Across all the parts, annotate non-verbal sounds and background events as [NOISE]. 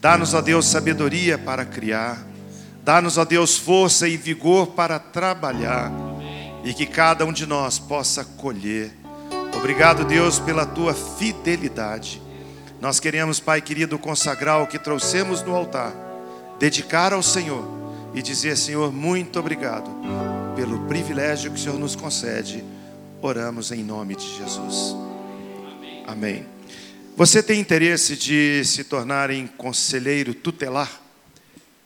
Dá-nos, ó Deus, sabedoria para criar. Dá-nos, ó Deus, força e vigor para trabalhar. E que cada um de nós possa colher. Obrigado, Deus, pela tua fidelidade. Nós queremos, Pai querido, consagrar o que trouxemos no altar, dedicar ao Senhor e dizer, Senhor, muito obrigado pelo privilégio que o Senhor nos concede. Oramos em nome de Jesus. Amém. Você tem interesse de se tornar em conselheiro tutelar?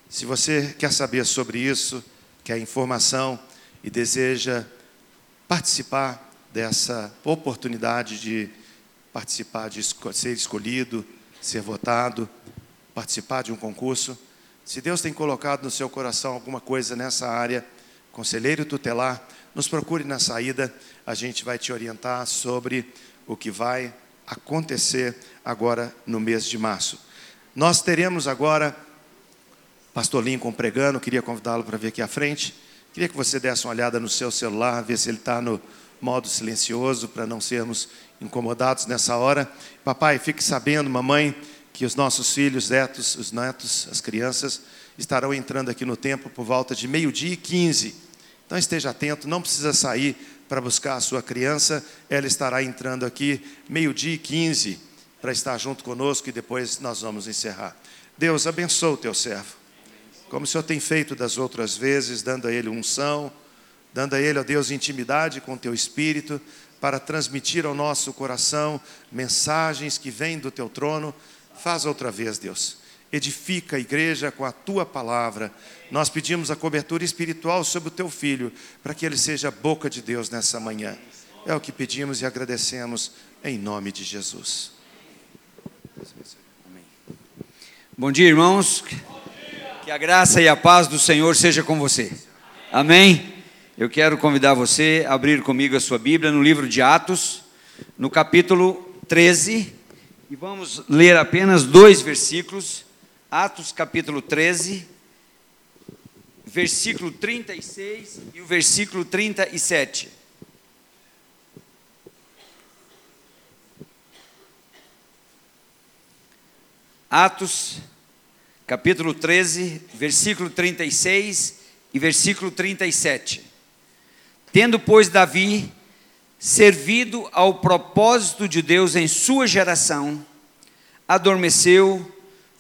Se você quer saber sobre isso, quer informação e deseja participar dessa oportunidade de participar de ser escolhido, ser votado, participar de um concurso. Se Deus tem colocado no seu coração alguma coisa nessa área, conselheiro tutelar, nos procure na saída, a gente vai te orientar sobre o que vai acontecer agora no mês de março. Nós teremos agora Pastor Lincoln pregando, queria convidá-lo para vir aqui à frente. Queria que você desse uma olhada no seu celular, ver se ele está no modo silencioso, para não sermos incomodados nessa hora. Papai, fique sabendo, mamãe, que os nossos filhos, netos, os netos, as crianças, estarão entrando aqui no templo por volta de meio-dia e 15. Então esteja atento, não precisa sair para buscar a sua criança, ela estará entrando aqui meio-dia e 15 para estar junto conosco e depois nós vamos encerrar. Deus abençoe o teu servo. Como o Senhor tem feito das outras vezes, dando a ele unção, dando a ele, ó Deus, intimidade com o teu espírito, para transmitir ao nosso coração mensagens que vêm do teu trono. Faz outra vez, Deus. Edifica a igreja com a tua palavra. Nós pedimos a cobertura espiritual sobre o teu filho, para que ele seja a boca de Deus nessa manhã. É o que pedimos e agradecemos em nome de Jesus. Bom dia, irmãos. Que a graça e a paz do Senhor seja com você. Amém. Eu quero convidar você a abrir comigo a sua Bíblia no livro de Atos, no capítulo 13, e vamos ler apenas dois versículos. Atos, capítulo 13, versículo 36 e o versículo 37. Atos, capítulo 13, versículo 36 e versículo 37. Tendo, pois, Davi servido ao propósito de Deus em sua geração, adormeceu,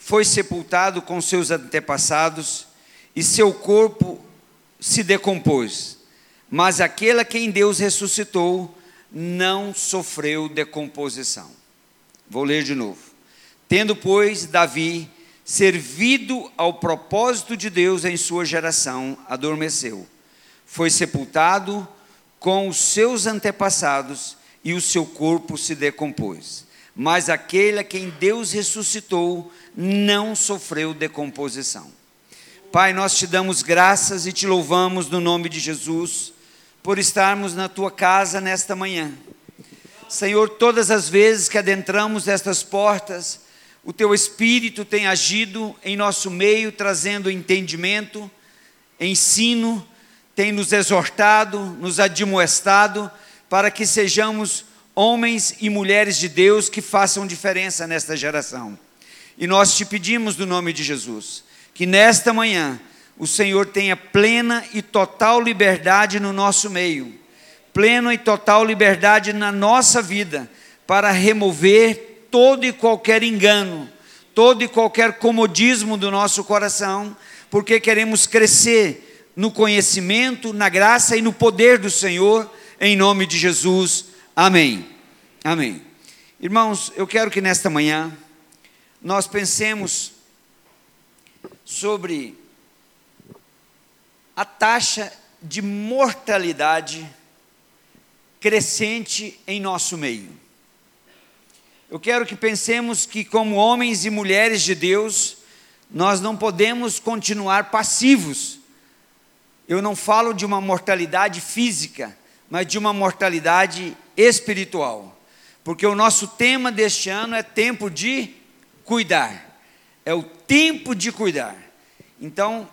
foi sepultado com seus antepassados e seu corpo se decompôs. Mas aquele a quem Deus ressuscitou não sofreu decomposição. Vou ler de novo. Tendo, pois, Davi servido ao propósito de Deus em sua geração, adormeceu foi sepultado com os seus antepassados e o seu corpo se decompôs. Mas aquele a quem Deus ressuscitou não sofreu decomposição. Pai, nós te damos graças e te louvamos no nome de Jesus por estarmos na tua casa nesta manhã. Senhor, todas as vezes que adentramos estas portas, o teu Espírito tem agido em nosso meio, trazendo entendimento, ensino, tem nos exortado, nos admoestado, para que sejamos homens e mulheres de Deus que façam diferença nesta geração. E nós te pedimos no nome de Jesus, que nesta manhã o Senhor tenha plena e total liberdade no nosso meio, plena e total liberdade na nossa vida, para remover todo e qualquer engano, todo e qualquer comodismo do nosso coração, porque queremos crescer no conhecimento, na graça e no poder do Senhor, em nome de Jesus. Amém. Amém. Irmãos, eu quero que nesta manhã nós pensemos sobre a taxa de mortalidade crescente em nosso meio. Eu quero que pensemos que, como homens e mulheres de Deus, nós não podemos continuar passivos eu não falo de uma mortalidade física, mas de uma mortalidade espiritual. Porque o nosso tema deste ano é tempo de cuidar. É o tempo de cuidar. Então,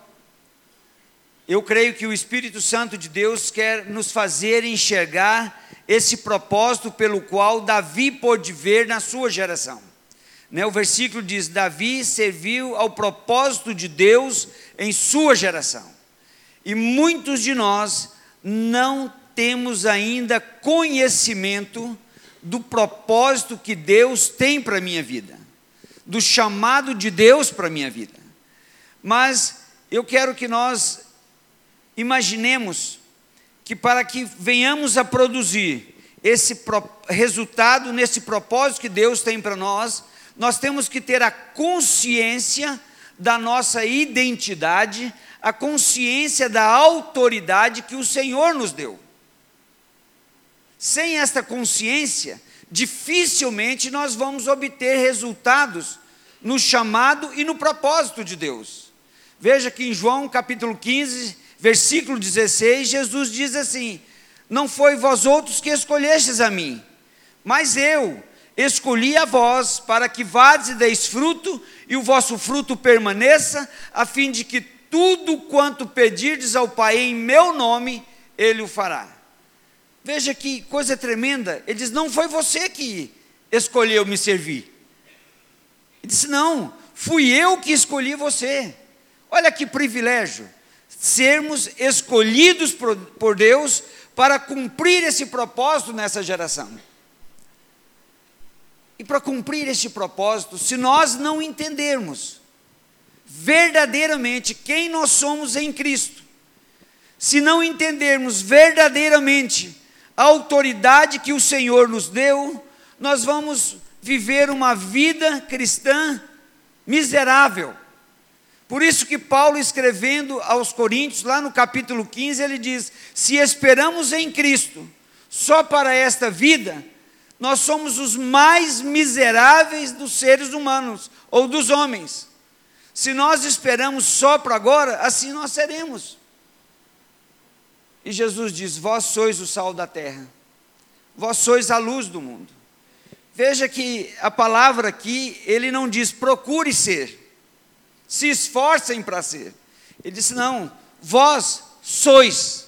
eu creio que o Espírito Santo de Deus quer nos fazer enxergar esse propósito pelo qual Davi pôde ver na sua geração. né, o versículo diz: Davi serviu ao propósito de Deus em sua geração. E muitos de nós não temos ainda conhecimento do propósito que Deus tem para a minha vida, do chamado de Deus para a minha vida. Mas eu quero que nós imaginemos que para que venhamos a produzir esse resultado nesse propósito que Deus tem para nós, nós temos que ter a consciência da nossa identidade, a consciência da autoridade que o Senhor nos deu. Sem esta consciência, dificilmente nós vamos obter resultados no chamado e no propósito de Deus. Veja que em João capítulo 15, versículo 16, Jesus diz assim: Não foi vós outros que escolhestes a mim, mas eu escolhi a vós para que vades e deis fruto e o vosso fruto permaneça, a fim de que tudo quanto pedirdes ao Pai em meu nome, Ele o fará. Veja que coisa tremenda. Ele diz: Não foi você que escolheu me servir. Ele disse: Não, fui eu que escolhi você. Olha que privilégio, sermos escolhidos por, por Deus para cumprir esse propósito nessa geração. E para cumprir este propósito, se nós não entendermos verdadeiramente quem nós somos em Cristo, se não entendermos verdadeiramente a autoridade que o Senhor nos deu, nós vamos viver uma vida cristã miserável. Por isso que Paulo escrevendo aos Coríntios, lá no capítulo 15, ele diz: "Se esperamos em Cristo só para esta vida, nós somos os mais miseráveis dos seres humanos ou dos homens. Se nós esperamos só para agora, assim nós seremos. E Jesus diz: Vós sois o sal da terra, vós sois a luz do mundo. Veja que a palavra aqui, ele não diz procure ser, se esforcem para ser. Ele disse: Não, vós sois.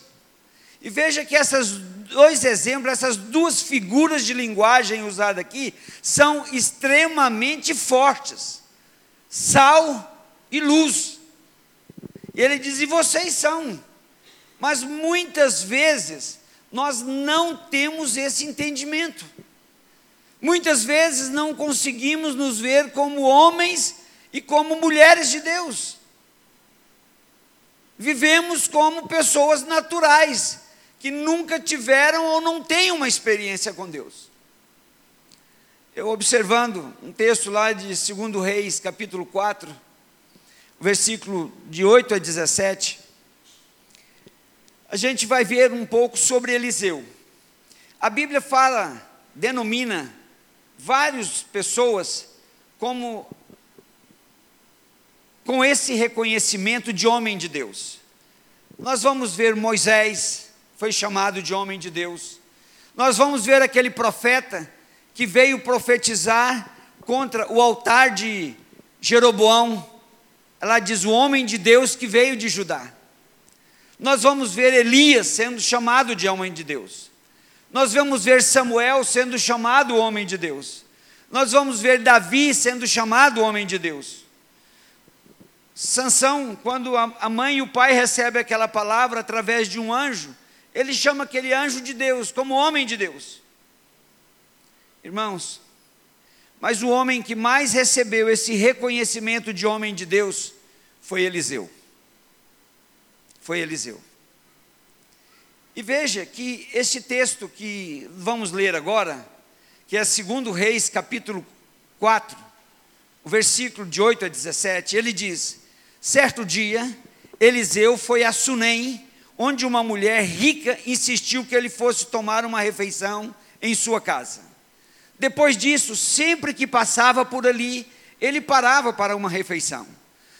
E veja que essas dois exemplos, essas duas figuras de linguagem usadas aqui, são extremamente fortes: sal e luz. E ele diz: e vocês são. Mas muitas vezes nós não temos esse entendimento. Muitas vezes não conseguimos nos ver como homens e como mulheres de Deus. Vivemos como pessoas naturais, que nunca tiveram ou não têm uma experiência com Deus. Eu observando um texto lá de 2 Reis, capítulo 4, versículo de 8 a 17, a gente vai ver um pouco sobre Eliseu. A Bíblia fala, denomina várias pessoas como com esse reconhecimento de homem de Deus. Nós vamos ver Moisés, foi chamado de homem de Deus. Nós vamos ver aquele profeta que veio profetizar contra o altar de Jeroboão. Ela diz: o homem de Deus que veio de Judá. Nós vamos ver Elias sendo chamado de homem de Deus. Nós vamos ver Samuel sendo chamado homem de Deus. Nós vamos ver Davi sendo chamado homem de Deus. Sansão, quando a mãe e o pai recebem aquela palavra através de um anjo, ele chama aquele anjo de Deus como homem de Deus. Irmãos, mas o homem que mais recebeu esse reconhecimento de homem de Deus foi Eliseu. Foi Eliseu. E veja que esse texto que vamos ler agora, que é 2 Reis, capítulo 4, o versículo de 8 a 17, ele diz: Certo dia, Eliseu foi a Sunem, onde uma mulher rica insistiu que ele fosse tomar uma refeição em sua casa. Depois disso, sempre que passava por ali, ele parava para uma refeição.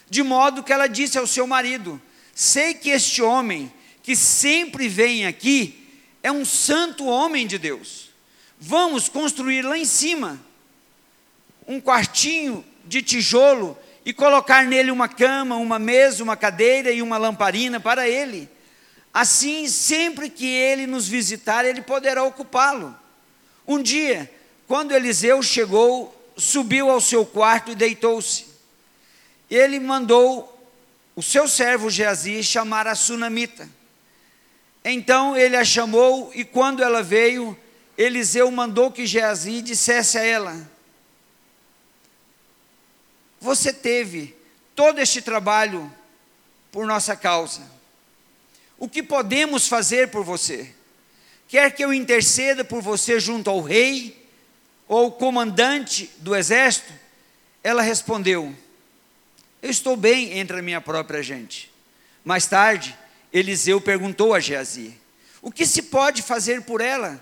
De modo que ela disse ao seu marido: Sei que este homem que sempre vem aqui é um santo homem de Deus. Vamos construir lá em cima um quartinho de tijolo e colocar nele uma cama, uma mesa, uma cadeira e uma lamparina para ele Assim, sempre que ele nos visitar, ele poderá ocupá-lo. Um dia, quando Eliseu chegou subiu ao seu quarto e deitou-se. Ele mandou o seu servo Geazi chamar a sunamita. Então ele a chamou e quando ela veio, Eliseu mandou que Geazi dissesse a ela: Você teve todo este trabalho por nossa causa. O que podemos fazer por você? Quer que eu interceda por você junto ao rei ou comandante do exército? Ela respondeu: Eu estou bem entre a minha própria gente. Mais tarde, Eliseu perguntou a Geazi: O que se pode fazer por ela?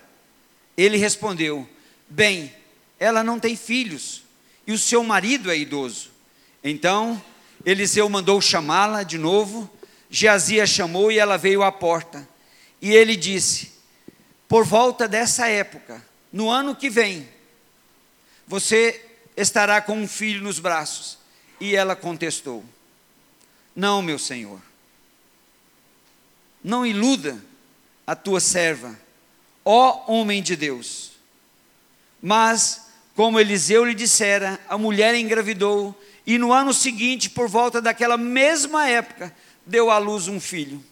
Ele respondeu: Bem, ela não tem filhos e o seu marido é idoso. Então, Eliseu mandou chamá-la de novo. Geazi a chamou e ela veio à porta. E ele disse: Por volta dessa época, no ano que vem, você estará com um filho nos braços. E ela contestou: Não, meu senhor. Não iluda a tua serva, ó homem de Deus. Mas, como Eliseu lhe dissera, a mulher engravidou e no ano seguinte, por volta daquela mesma época, deu à luz um filho.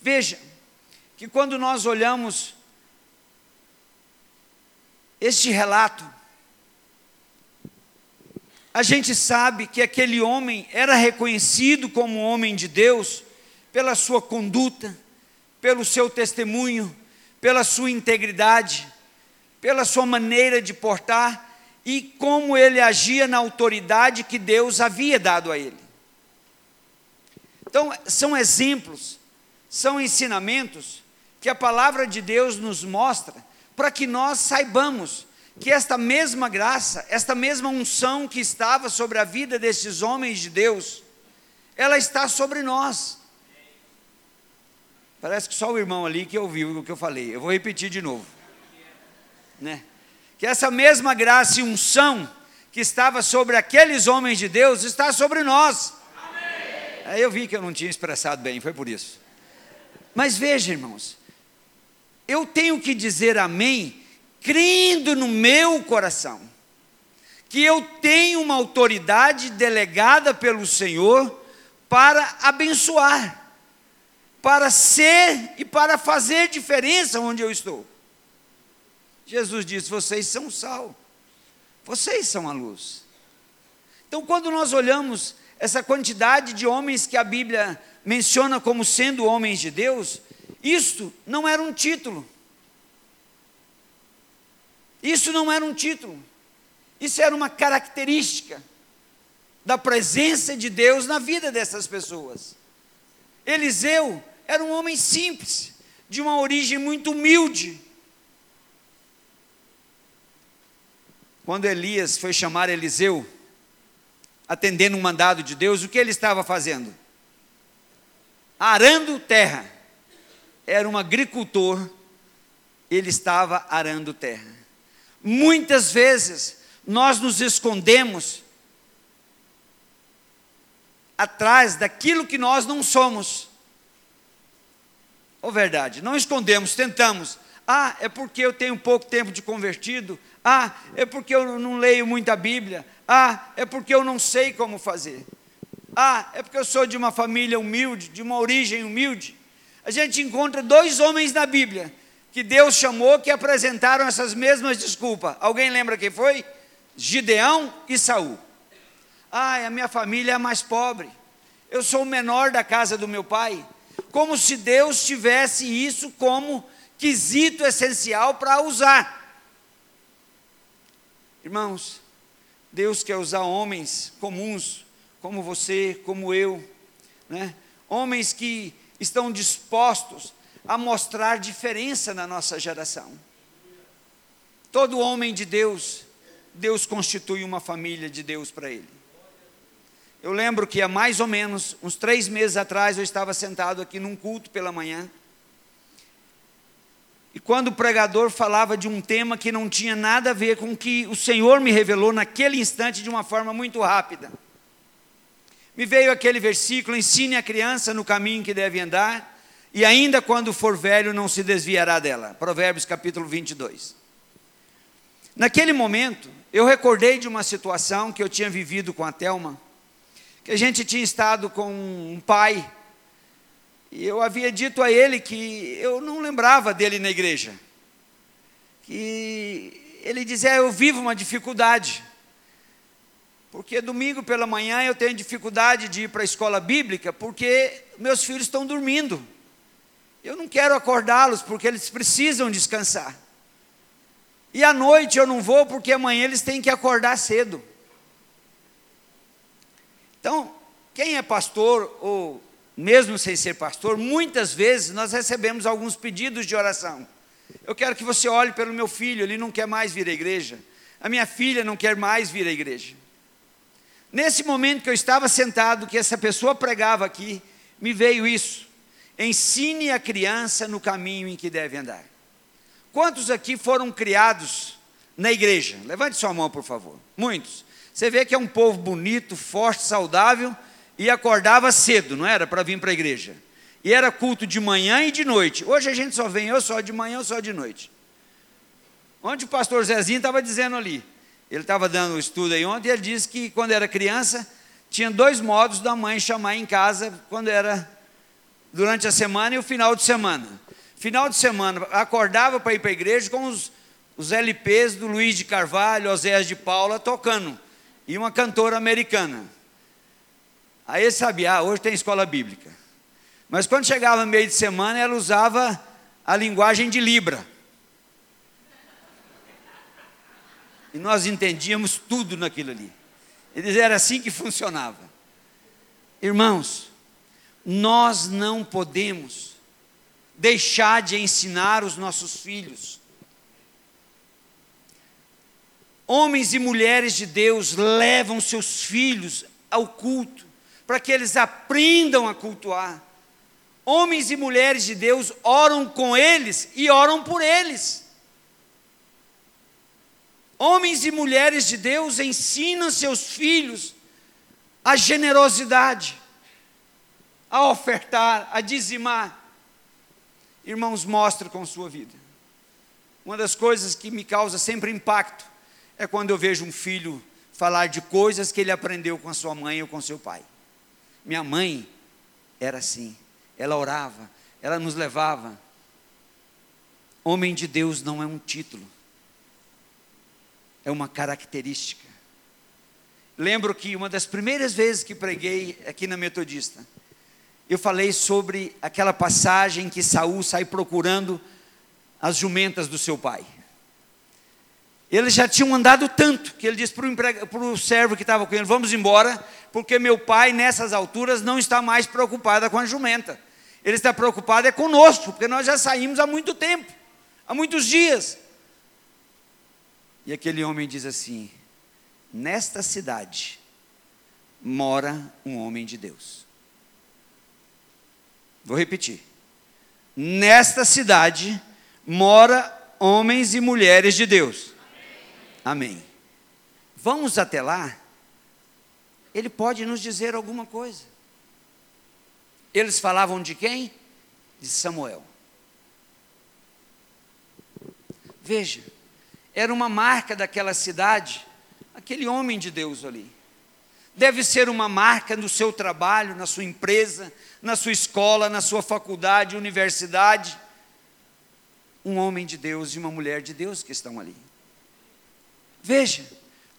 Veja que quando nós olhamos este relato, a gente sabe que aquele homem era reconhecido como homem de Deus pela sua conduta, pelo seu testemunho, pela sua integridade, pela sua maneira de portar e como ele agia na autoridade que Deus havia dado a ele. Então, são exemplos, são ensinamentos que a palavra de Deus nos mostra para que nós saibamos que esta mesma graça, esta mesma unção que estava sobre a vida desses homens de Deus, ela está sobre nós. Parece que só o irmão ali que ouviu o que eu falei. Eu vou repetir de novo. Né? Que essa mesma graça e unção que estava sobre aqueles homens de Deus está sobre nós. Aí eu vi que eu não tinha expressado bem, foi por isso. Mas veja, irmãos, eu tenho que dizer amém, crendo no meu coração, que eu tenho uma autoridade delegada pelo Senhor para abençoar, para ser e para fazer diferença onde eu estou. Jesus disse: Vocês são sal, vocês são a luz. Então, quando nós olhamos essa quantidade de homens que a Bíblia menciona como sendo homens de Deus, isto não era um título. Isso não era um título. Isso era uma característica da presença de Deus na vida dessas pessoas. Eliseu era um homem simples, de uma origem muito humilde. Quando Elias foi chamar Eliseu, atendendo um mandado de Deus, o que ele estava fazendo? Arando terra era um agricultor, ele estava arando terra. Muitas vezes nós nos escondemos atrás daquilo que nós não somos. Ou verdade, não escondemos, tentamos. Ah, é porque eu tenho pouco tempo de convertido. Ah, é porque eu não leio muita Bíblia. Ah, é porque eu não sei como fazer. Ah, é porque eu sou de uma família humilde, de uma origem humilde a gente encontra dois homens na Bíblia que Deus chamou que apresentaram essas mesmas desculpas. Alguém lembra quem foi? Gideão e Saul. Ai, a minha família é mais pobre. Eu sou o menor da casa do meu pai. Como se Deus tivesse isso como quesito essencial para usar. Irmãos, Deus quer usar homens comuns, como você, como eu, né? homens que estão dispostos a mostrar diferença na nossa geração. Todo homem de Deus, Deus constitui uma família de Deus para ele. Eu lembro que há mais ou menos uns três meses atrás eu estava sentado aqui num culto pela manhã. E quando o pregador falava de um tema que não tinha nada a ver com o que o Senhor me revelou naquele instante de uma forma muito rápida me veio aquele versículo: ensine a criança no caminho que deve andar, e ainda quando for velho não se desviará dela. Provérbios capítulo 22. Naquele momento, eu recordei de uma situação que eu tinha vivido com a Telma, que a gente tinha estado com um pai, e eu havia dito a ele que eu não lembrava dele na igreja, que ele dizia: Eu vivo uma dificuldade, porque domingo pela manhã eu tenho dificuldade de ir para a escola bíblica, porque meus filhos estão dormindo. Eu não quero acordá-los, porque eles precisam descansar. E à noite eu não vou porque amanhã eles têm que acordar cedo. Então, quem é pastor, ou mesmo sem ser pastor, muitas vezes nós recebemos alguns pedidos de oração. Eu quero que você olhe pelo meu filho, ele não quer mais vir à igreja. A minha filha não quer mais vir à igreja. Nesse momento que eu estava sentado, que essa pessoa pregava aqui, me veio isso. Ensine a criança no caminho em que deve andar. Quantos aqui foram criados na igreja? Levante sua mão, por favor. Muitos. Você vê que é um povo bonito, forte, saudável e acordava cedo, não era? Para vir para a igreja. E era culto de manhã e de noite. Hoje a gente só vem, eu só de manhã, eu só de noite. Onde o pastor Zezinho estava dizendo ali. Ele estava dando um estudo aí ontem e ele disse que quando era criança, tinha dois modos da mãe chamar em casa quando era durante a semana e o final de semana. Final de semana, acordava para ir para a igreja com os, os LPs do Luiz de Carvalho, Oséias de Paula tocando, e uma cantora americana. Aí ele sabia, ah, hoje tem escola bíblica. Mas quando chegava meio de semana, ela usava a linguagem de Libra. E nós entendíamos tudo naquilo ali. Eles era assim que funcionava. Irmãos, nós não podemos deixar de ensinar os nossos filhos. Homens e mulheres de Deus levam seus filhos ao culto, para que eles aprendam a cultuar. Homens e mulheres de Deus oram com eles e oram por eles. Homens e mulheres de Deus ensinam seus filhos a generosidade, a ofertar, a dizimar irmãos, mostre com sua vida. Uma das coisas que me causa sempre impacto é quando eu vejo um filho falar de coisas que ele aprendeu com a sua mãe ou com seu pai. Minha mãe era assim, ela orava, ela nos levava. Homem de Deus não é um título, é uma característica. Lembro que uma das primeiras vezes que preguei aqui na Metodista, eu falei sobre aquela passagem que Saul sai procurando as jumentas do seu pai. Eles já tinham andado tanto que ele disse para o servo que estava com ele: Vamos embora, porque meu pai, nessas alturas, não está mais preocupado com a jumenta. Ele está preocupado é conosco, porque nós já saímos há muito tempo há muitos dias. E aquele homem diz assim: Nesta cidade mora um homem de Deus. Vou repetir. Nesta cidade mora homens e mulheres de Deus. Amém. Amém. Vamos até lá. Ele pode nos dizer alguma coisa. Eles falavam de quem? De Samuel. Veja, era uma marca daquela cidade, aquele homem de Deus ali deve ser uma marca no seu trabalho, na sua empresa, na sua escola, na sua faculdade, universidade. Um homem de Deus e uma mulher de Deus que estão ali. Veja,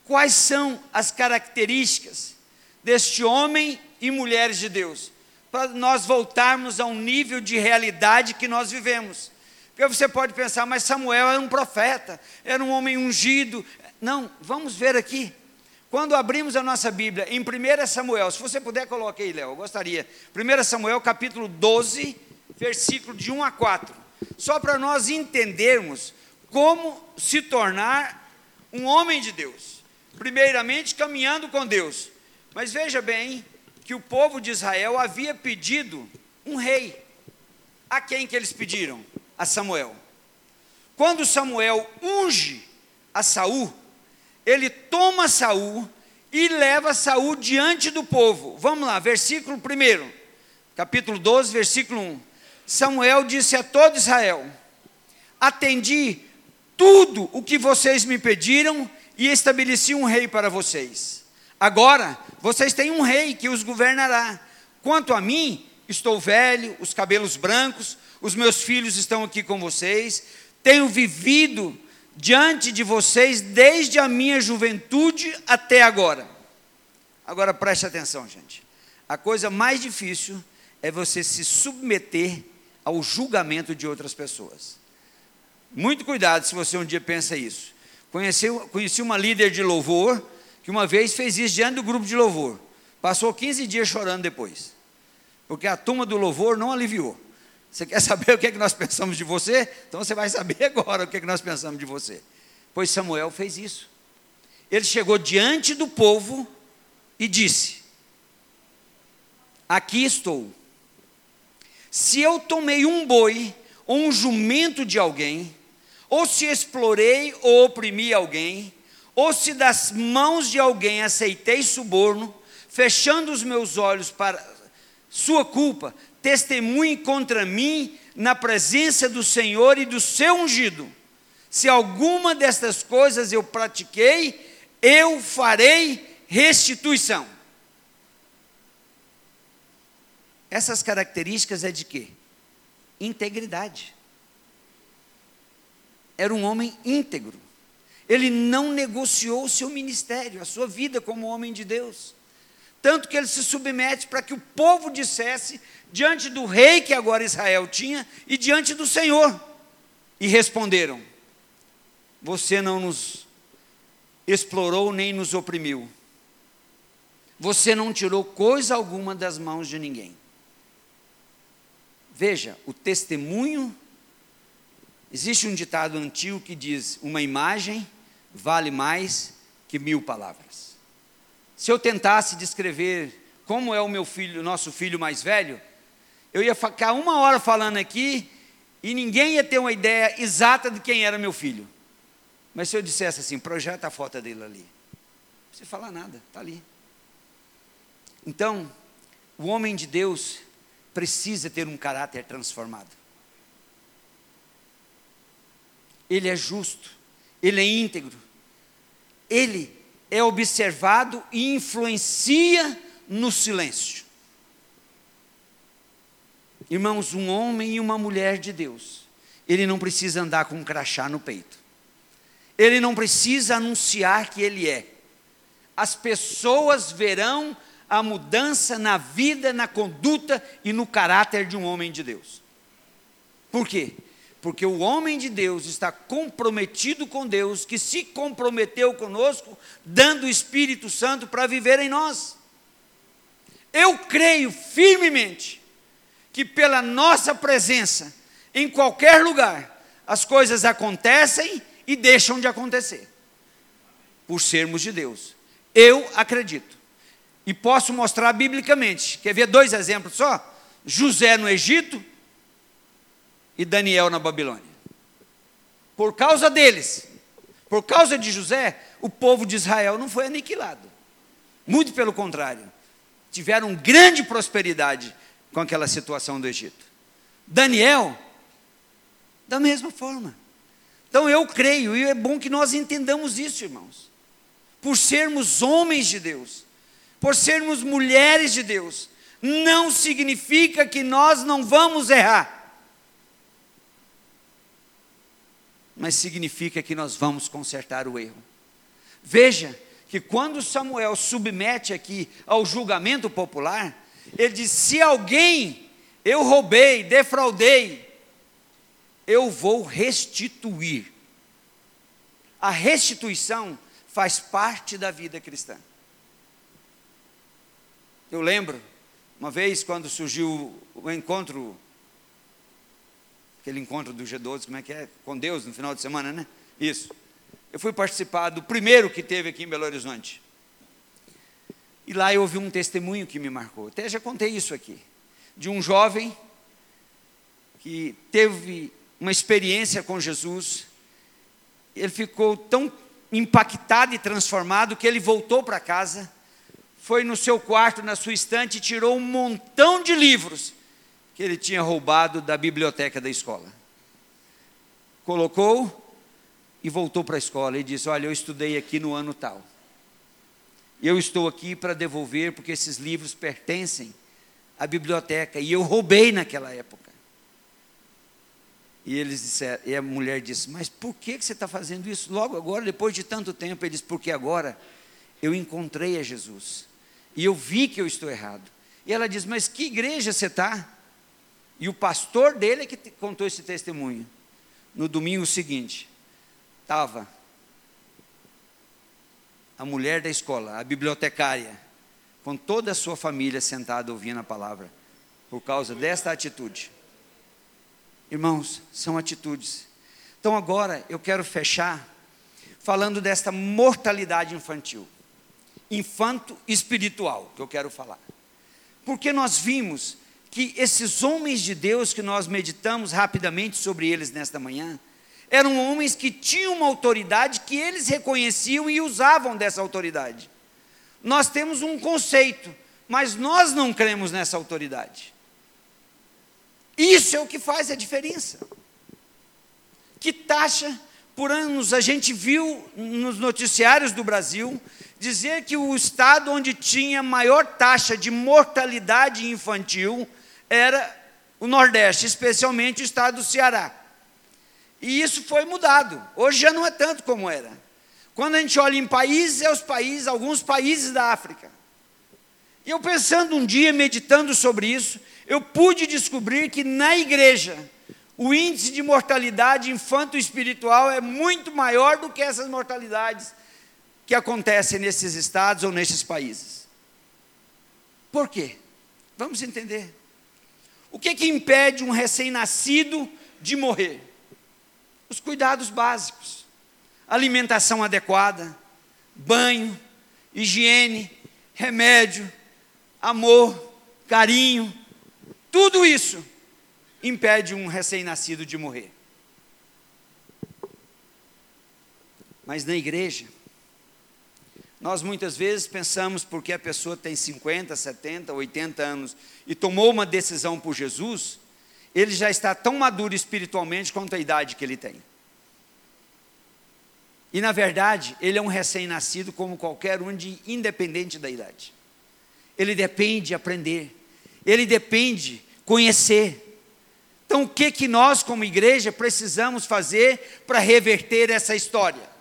quais são as características deste homem e mulheres de Deus, para nós voltarmos a um nível de realidade que nós vivemos. Porque você pode pensar, mas Samuel era um profeta, era um homem ungido. Não, vamos ver aqui. Quando abrimos a nossa Bíblia em 1 Samuel, se você puder, coloque aí, Léo, eu gostaria. 1 Samuel, capítulo 12, versículo de 1 a 4. Só para nós entendermos como se tornar um homem de Deus. Primeiramente, caminhando com Deus. Mas veja bem que o povo de Israel havia pedido um rei. A quem que eles pediram? A Samuel. Quando Samuel unge a Saul, ele toma Saul e leva Saul diante do povo. Vamos lá, versículo 1, capítulo 12, versículo 1. Samuel disse a todo Israel: Atendi tudo o que vocês me pediram e estabeleci um rei para vocês. Agora, vocês têm um rei que os governará. Quanto a mim, estou velho, os cabelos brancos, os meus filhos estão aqui com vocês, tenho vivido diante de vocês desde a minha juventude até agora. Agora preste atenção, gente. A coisa mais difícil é você se submeter ao julgamento de outras pessoas. Muito cuidado se você um dia pensa isso. Conheci, conheci uma líder de louvor que uma vez fez isso diante do grupo de louvor. Passou 15 dias chorando depois. Porque a turma do louvor não aliviou. Você quer saber [LAUGHS] o que, é que nós pensamos de você? Então você vai saber [LAUGHS] agora o que, é que nós pensamos de você. Pois Samuel fez isso. Ele chegou diante do povo e disse: Aqui estou se eu tomei um boi ou um jumento de alguém, ou se explorei ou oprimi alguém, ou se das mãos de alguém aceitei suborno, fechando os meus olhos para sua culpa, testemunhe contra mim na presença do Senhor e do seu ungido. Se alguma destas coisas eu pratiquei, eu farei restituição. Essas características é de quê? Integridade. Era um homem íntegro. Ele não negociou o seu ministério, a sua vida como homem de Deus. Tanto que ele se submete para que o povo dissesse diante do rei que agora Israel tinha e diante do Senhor. E responderam: Você não nos explorou nem nos oprimiu. Você não tirou coisa alguma das mãos de ninguém. Veja, o testemunho. Existe um ditado antigo que diz: uma imagem vale mais que mil palavras. Se eu tentasse descrever como é o meu filho, nosso filho mais velho, eu ia ficar uma hora falando aqui e ninguém ia ter uma ideia exata de quem era meu filho. Mas se eu dissesse assim, projeta a foto dele ali, não precisa falar nada, está ali. Então, o homem de Deus, precisa ter um caráter transformado. Ele é justo, ele é íntegro, ele é observado e influencia no silêncio. Irmãos, um homem e uma mulher de Deus, ele não precisa andar com um crachá no peito, ele não precisa anunciar que ele é. As pessoas verão a mudança na vida, na conduta e no caráter de um homem de Deus. Por quê? Porque o homem de Deus está comprometido com Deus, que se comprometeu conosco, dando o Espírito Santo para viver em nós. Eu creio firmemente que pela nossa presença em qualquer lugar, as coisas acontecem e deixam de acontecer, por sermos de Deus. Eu acredito e posso mostrar biblicamente. Quer ver dois exemplos só? José no Egito e Daniel na Babilônia. Por causa deles, por causa de José, o povo de Israel não foi aniquilado. Muito pelo contrário, tiveram grande prosperidade com aquela situação do Egito. Daniel, da mesma forma. Então eu creio, e é bom que nós entendamos isso, irmãos. Por sermos homens de Deus, por sermos mulheres de Deus, não significa que nós não vamos errar. Mas significa que nós vamos consertar o erro. Veja que quando Samuel submete aqui ao julgamento popular, ele diz: se alguém eu roubei, defraudei, eu vou restituir. A restituição faz parte da vida cristã. Eu lembro, uma vez, quando surgiu o encontro, aquele encontro do G12, como é que é? Com Deus, no final de semana, né? Isso. Eu fui participar do primeiro que teve aqui em Belo Horizonte. E lá eu ouvi um testemunho que me marcou. Até já contei isso aqui. De um jovem que teve uma experiência com Jesus. Ele ficou tão impactado e transformado que ele voltou para casa foi no seu quarto, na sua estante, tirou um montão de livros que ele tinha roubado da biblioteca da escola. Colocou e voltou para a escola e disse: Olha, eu estudei aqui no ano tal. Eu estou aqui para devolver porque esses livros pertencem à biblioteca e eu roubei naquela época. E eles disseram, e a mulher disse: Mas por que você está fazendo isso logo agora, depois de tanto tempo? Ele disse: Porque agora eu encontrei a Jesus e eu vi que eu estou errado. E ela diz: Mas que igreja você está? E o pastor dele é que contou esse testemunho. No domingo seguinte, estava a mulher da escola, a bibliotecária, com toda a sua família sentada ouvindo a palavra, por causa desta atitude. Irmãos, são atitudes. Então agora eu quero fechar falando desta mortalidade infantil, infanto espiritual, que eu quero falar. Porque nós vimos que esses homens de Deus que nós meditamos rapidamente sobre eles nesta manhã, eram homens que tinham uma autoridade que eles reconheciam e usavam dessa autoridade. Nós temos um conceito, mas nós não cremos nessa autoridade. Isso é o que faz a diferença. Que taxa por anos a gente viu nos noticiários do Brasil dizer que o estado onde tinha maior taxa de mortalidade infantil era o Nordeste, especialmente o estado do Ceará. E isso foi mudado. Hoje já não é tanto como era. Quando a gente olha em países, é os países, alguns países da África. E eu pensando um dia, meditando sobre isso, eu pude descobrir que na igreja o índice de mortalidade infanto-espiritual é muito maior do que essas mortalidades que acontecem nesses estados ou nesses países. Por quê? Vamos entender. O que, que impede um recém-nascido de morrer? Os cuidados básicos, alimentação adequada, banho, higiene, remédio, amor, carinho, tudo isso impede um recém-nascido de morrer. Mas na igreja, nós muitas vezes pensamos porque a pessoa tem 50, 70, 80 anos e tomou uma decisão por Jesus, ele já está tão maduro espiritualmente quanto a idade que ele tem. E na verdade, ele é um recém-nascido como qualquer um, de, independente da idade. Ele depende de aprender, ele depende conhecer. Então, o que que nós como igreja precisamos fazer para reverter essa história?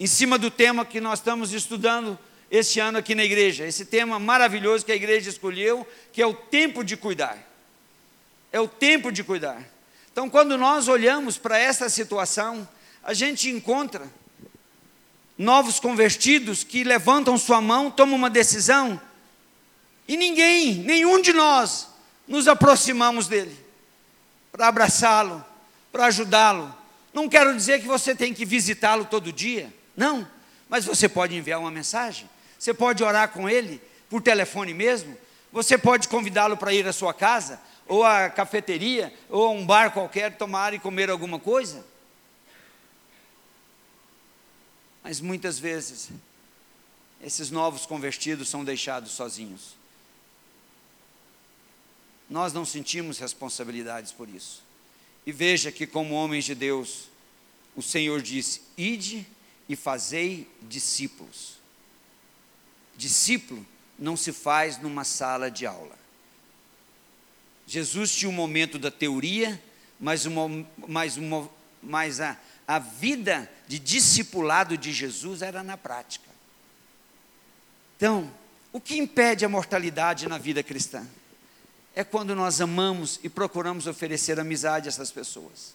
Em cima do tema que nós estamos estudando este ano aqui na igreja, esse tema maravilhoso que a igreja escolheu, que é o tempo de cuidar. É o tempo de cuidar. Então, quando nós olhamos para essa situação, a gente encontra novos convertidos que levantam sua mão, tomam uma decisão, e ninguém, nenhum de nós, nos aproximamos dele para abraçá-lo, para ajudá-lo. Não quero dizer que você tem que visitá-lo todo dia, não, mas você pode enviar uma mensagem, você pode orar com ele por telefone mesmo, você pode convidá-lo para ir à sua casa, ou à cafeteria, ou a um bar qualquer, tomar e comer alguma coisa. Mas muitas vezes, esses novos convertidos são deixados sozinhos. Nós não sentimos responsabilidades por isso. E veja que, como homens de Deus, o Senhor disse: Ide e fazei discípulos. Discípulo não se faz numa sala de aula. Jesus tinha um momento da teoria, mas, uma, mas, uma, mas a, a vida de discipulado de Jesus era na prática. Então, o que impede a mortalidade na vida cristã? É quando nós amamos e procuramos oferecer amizade a essas pessoas.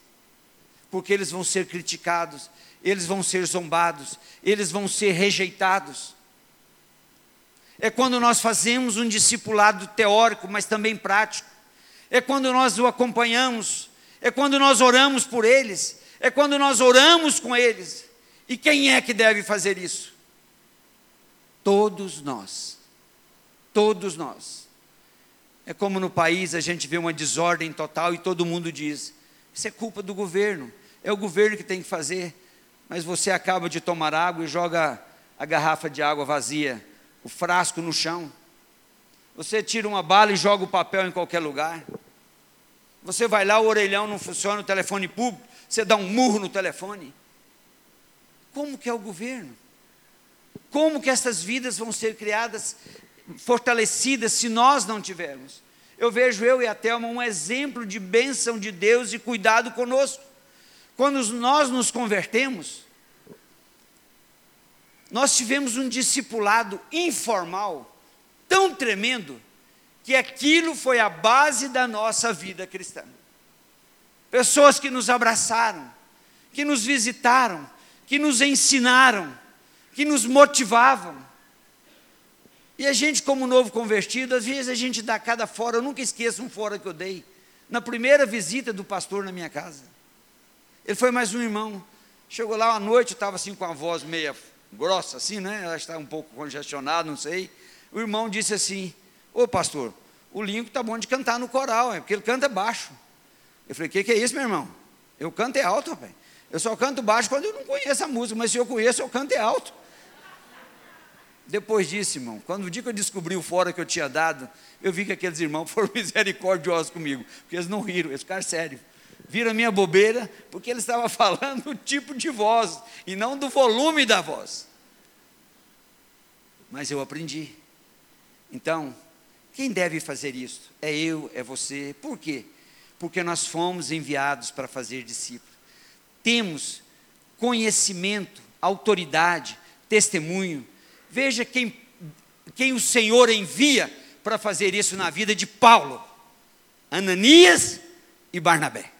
Porque eles vão ser criticados, eles vão ser zombados, eles vão ser rejeitados. É quando nós fazemos um discipulado teórico, mas também prático. É quando nós o acompanhamos, é quando nós oramos por eles, é quando nós oramos com eles. E quem é que deve fazer isso? Todos nós. Todos nós. É como no país a gente vê uma desordem total e todo mundo diz: isso é culpa do governo, é o governo que tem que fazer. Mas você acaba de tomar água e joga a garrafa de água vazia, o frasco no chão. Você tira uma bala e joga o papel em qualquer lugar. Você vai lá, o orelhão não funciona, o telefone público, você dá um murro no telefone. Como que é o governo? Como que essas vidas vão ser criadas, fortalecidas, se nós não tivermos? Eu vejo eu e a Thelma um exemplo de bênção de Deus e cuidado conosco. Quando nós nos convertemos, nós tivemos um discipulado informal tão tremendo que aquilo foi a base da nossa vida cristã. Pessoas que nos abraçaram, que nos visitaram, que nos ensinaram, que nos motivavam. E a gente, como novo convertido, às vezes a gente dá cada fora, eu nunca esqueço um fora que eu dei, na primeira visita do pastor na minha casa. Ele foi mais um irmão. Chegou lá à noite, estava assim com a voz meia grossa, assim, né? Ela estava um pouco congestionado, não sei. O irmão disse assim: Ô pastor, o Lincoln está bom de cantar no coral, é porque ele canta baixo. Eu falei, o que, que é isso, meu irmão? Eu canto é alto, rapaz. Eu só canto baixo quando eu não conheço a música, mas se eu conheço, eu canto é alto. Depois disso, irmão, quando o dia que eu descobri o fora que eu tinha dado, eu vi que aqueles irmãos [LAUGHS] foram misericordiosos comigo, porque eles não riram, eles ficaram sérios. Viram minha bobeira, porque eles estavam [LAUGHS] falando do tipo de voz, e não do volume da voz. Mas eu aprendi. Então, quem deve fazer isso? É eu, é você. Por quê? Porque nós fomos enviados para fazer discípulos. Temos conhecimento, autoridade, testemunho. Veja quem, quem o Senhor envia para fazer isso na vida de Paulo: Ananias e Barnabé.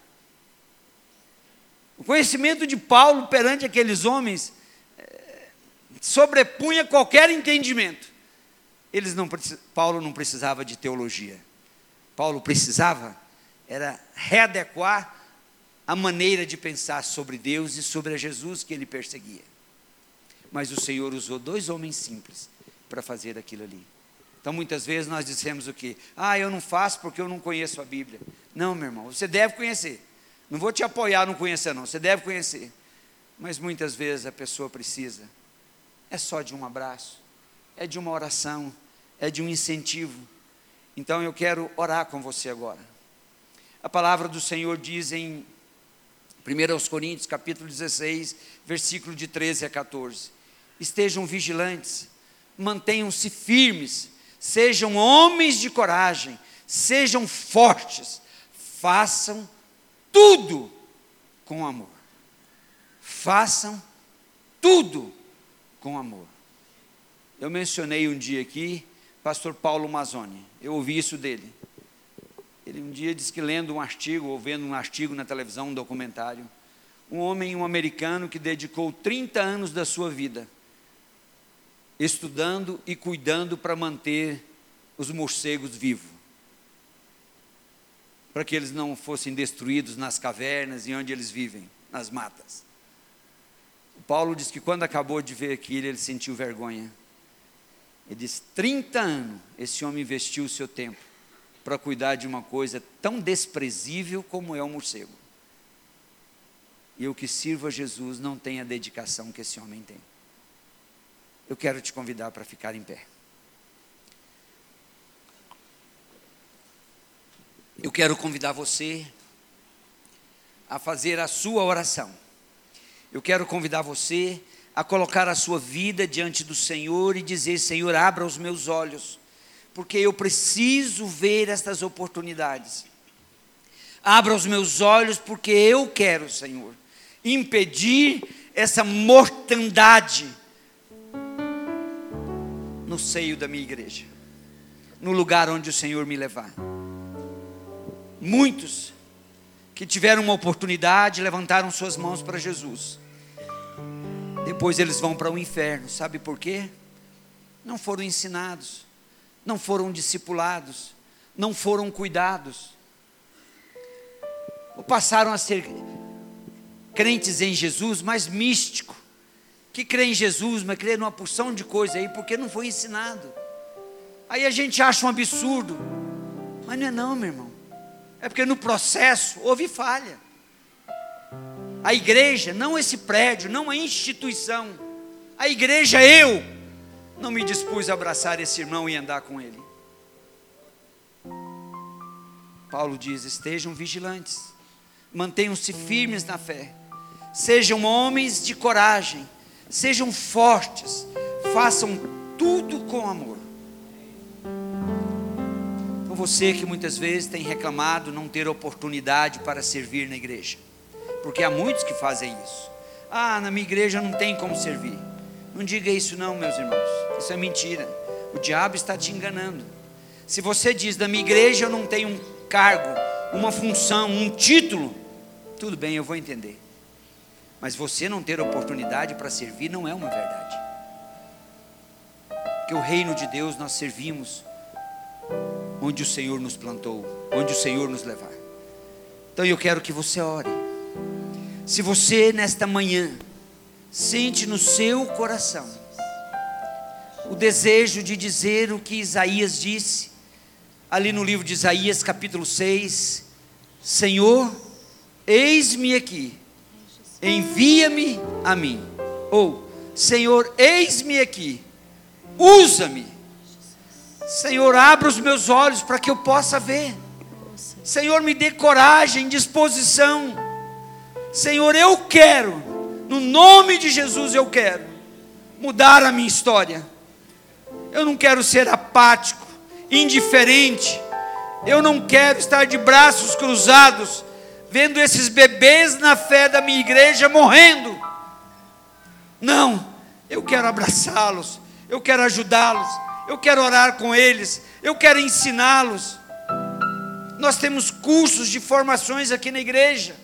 O conhecimento de Paulo perante aqueles homens é, sobrepunha qualquer entendimento eles não, Paulo não precisava de teologia. Paulo precisava era readequar a maneira de pensar sobre Deus e sobre a Jesus que ele perseguia. Mas o Senhor usou dois homens simples para fazer aquilo ali. Então muitas vezes nós dissemos o quê? Ah, eu não faço porque eu não conheço a Bíblia. Não, meu irmão, você deve conhecer. Não vou te apoiar não conhecer não, você deve conhecer. Mas muitas vezes a pessoa precisa é só de um abraço, é de uma oração, é de um incentivo. Então eu quero orar com você agora. A palavra do Senhor diz em 1 Coríntios, capítulo 16, versículo de 13 a 14: Estejam vigilantes, mantenham-se firmes, sejam homens de coragem, sejam fortes, façam tudo com amor. Façam tudo com amor. Eu mencionei um dia aqui pastor Paulo Mazzoni. Eu ouvi isso dele. Ele um dia disse que lendo um artigo, ou vendo um artigo na televisão, um documentário, um homem, um americano que dedicou 30 anos da sua vida estudando e cuidando para manter os morcegos vivos. Para que eles não fossem destruídos nas cavernas e onde eles vivem, nas matas. O Paulo diz que quando acabou de ver aquilo, ele sentiu vergonha ele diz: 30 anos esse homem investiu o seu tempo para cuidar de uma coisa tão desprezível como é o morcego. E eu que sirvo a Jesus não tenho a dedicação que esse homem tem. Eu quero te convidar para ficar em pé. Eu quero convidar você a fazer a sua oração. Eu quero convidar você a colocar a sua vida diante do Senhor e dizer: Senhor, abra os meus olhos, porque eu preciso ver estas oportunidades. Abra os meus olhos, porque eu quero, Senhor, impedir essa mortandade no seio da minha igreja, no lugar onde o Senhor me levar. Muitos que tiveram uma oportunidade levantaram suas mãos para Jesus depois eles vão para o inferno. Sabe por quê? Não foram ensinados, não foram discipulados, não foram cuidados. Ou passaram a ser crentes em Jesus, mas místico. Que crê em Jesus, mas crê numa porção de coisa aí, porque não foi ensinado. Aí a gente acha um absurdo. Mas não é não, meu irmão. É porque no processo houve falha. A igreja, não esse prédio, não a instituição. A igreja, eu, não me dispus a abraçar esse irmão e andar com ele. Paulo diz: estejam vigilantes, mantenham-se firmes na fé, sejam homens de coragem, sejam fortes, façam tudo com amor. Então você que muitas vezes tem reclamado não ter oportunidade para servir na igreja, porque há muitos que fazem isso. Ah, na minha igreja não tem como servir. Não diga isso não, meus irmãos. Isso é mentira. O diabo está te enganando. Se você diz da minha igreja eu não tenho um cargo, uma função, um título, tudo bem, eu vou entender. Mas você não ter oportunidade para servir não é uma verdade. Que o reino de Deus nós servimos onde o Senhor nos plantou, onde o Senhor nos levar. Então eu quero que você ore. Se você nesta manhã sente no seu coração o desejo de dizer o que Isaías disse, ali no livro de Isaías, capítulo 6: Senhor, eis-me aqui, envia-me a mim. Ou, Senhor, eis-me aqui, usa-me. Senhor, abra os meus olhos para que eu possa ver. Senhor, me dê coragem, disposição. Senhor, eu quero, no nome de Jesus eu quero mudar a minha história. Eu não quero ser apático, indiferente. Eu não quero estar de braços cruzados, vendo esses bebês na fé da minha igreja morrendo. Não, eu quero abraçá-los, eu quero ajudá-los, eu quero orar com eles, eu quero ensiná-los. Nós temos cursos de formações aqui na igreja.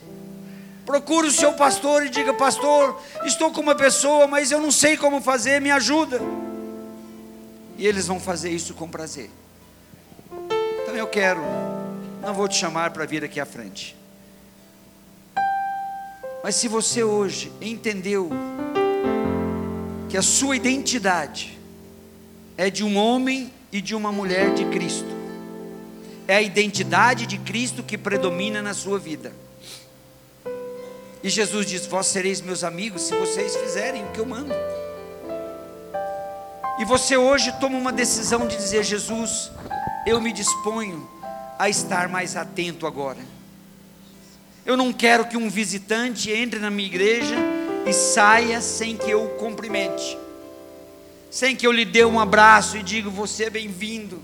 Procure o seu pastor e diga: Pastor, estou com uma pessoa, mas eu não sei como fazer, me ajuda. E eles vão fazer isso com prazer. Então eu quero, não vou te chamar para vir aqui à frente. Mas se você hoje entendeu que a sua identidade é de um homem e de uma mulher de Cristo, é a identidade de Cristo que predomina na sua vida. E Jesus diz: Vós sereis meus amigos se vocês fizerem o que eu mando. E você hoje toma uma decisão de dizer: Jesus, eu me disponho a estar mais atento agora. Eu não quero que um visitante entre na minha igreja e saia sem que eu o cumprimente, sem que eu lhe dê um abraço e diga: Você é bem-vindo.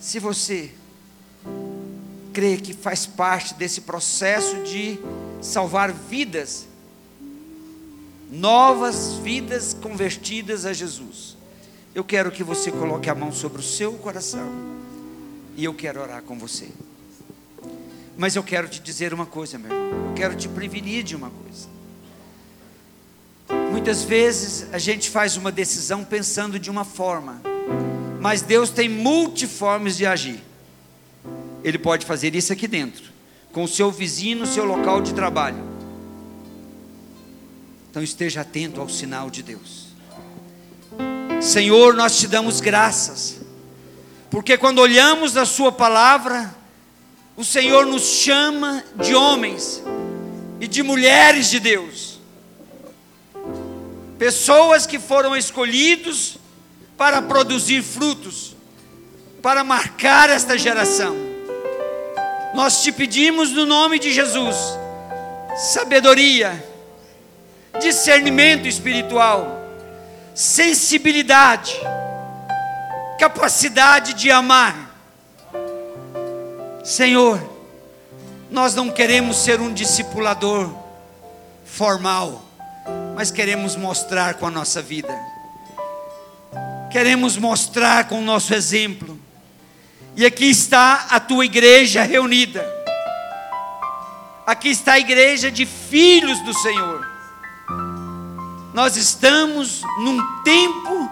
Se você crê que faz parte desse processo de salvar vidas, novas vidas convertidas a Jesus. Eu quero que você coloque a mão sobre o seu coração e eu quero orar com você. Mas eu quero te dizer uma coisa, meu irmão. Eu quero te prevenir de uma coisa. Muitas vezes a gente faz uma decisão pensando de uma forma, mas Deus tem multiformes de agir. Ele pode fazer isso aqui dentro, com o seu vizinho no seu local de trabalho então esteja atento ao sinal de Deus. Senhor, nós te damos graças, porque quando olhamos a Sua palavra, o Senhor nos chama de homens e de mulheres de Deus, pessoas que foram escolhidos para produzir frutos, para marcar esta geração. Nós te pedimos no nome de Jesus, sabedoria, discernimento espiritual, sensibilidade, capacidade de amar. Senhor, nós não queremos ser um discipulador formal, mas queremos mostrar com a nossa vida, queremos mostrar com o nosso exemplo. E aqui está a tua igreja reunida. Aqui está a igreja de filhos do Senhor nós estamos num tempo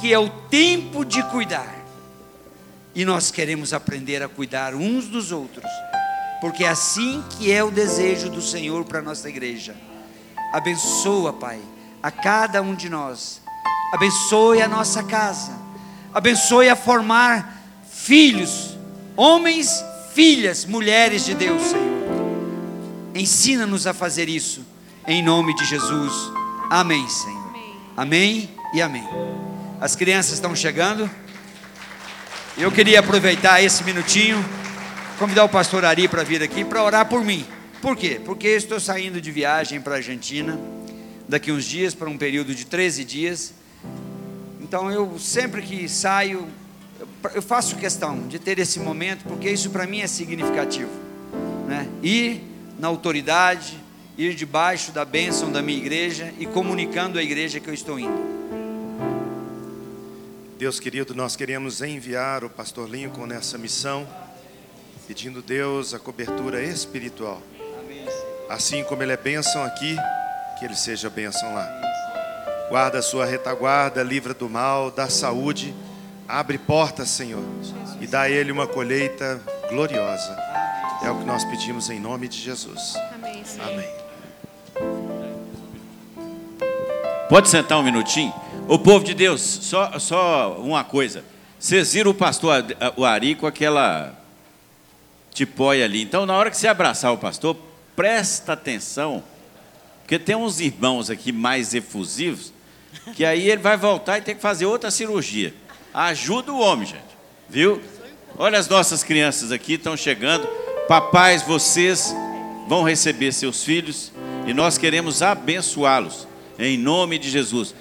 que é o tempo de cuidar. E nós queremos aprender a cuidar uns dos outros, porque é assim que é o desejo do Senhor para a nossa igreja. Abençoa, Pai, a cada um de nós. Abençoe a nossa casa. Abençoe a formar filhos, homens, filhas, mulheres de Deus, Senhor. Ensina-nos a fazer isso, em nome de Jesus. Amém, Senhor. Amém, e amém. As crianças estão chegando. Eu queria aproveitar esse minutinho, convidar o pastor Ari para vir aqui para orar por mim. Por quê? Porque estou saindo de viagem para a Argentina daqui uns dias, para um período de 13 dias. Então eu sempre que saio, eu faço questão de ter esse momento, porque isso para mim é significativo. Né? Ir na autoridade, ir debaixo da bênção da minha igreja e comunicando à igreja que eu estou indo. Deus querido, nós queremos enviar o pastor Lincoln nessa missão, pedindo Deus a cobertura espiritual. Assim como ele é bênção aqui, que ele seja bênção lá. Guarda a sua retaguarda, livra do mal, dá saúde, abre portas, Senhor, e dá a ele uma colheita gloriosa. É o que nós pedimos em nome de Jesus. Amém. Amém. Pode sentar um minutinho? O povo de Deus, só, só uma coisa. Vocês viram o pastor o Ari com aquela tipóia ali. Então, na hora que você abraçar o pastor, presta atenção, porque tem uns irmãos aqui mais efusivos, que aí ele vai voltar e tem que fazer outra cirurgia. Ajuda o homem, gente. Viu? Olha as nossas crianças aqui, estão chegando. Papais, vocês vão receber seus filhos e nós queremos abençoá-los, em nome de Jesus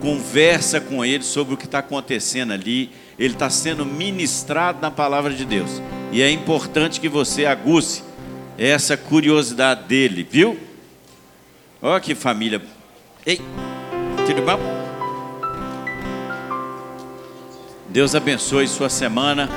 conversa com ele sobre o que está acontecendo ali. Ele está sendo ministrado na palavra de Deus. E é importante que você aguce essa curiosidade dele, viu? Olha que família. Ei, tudo bom? Deus abençoe sua semana.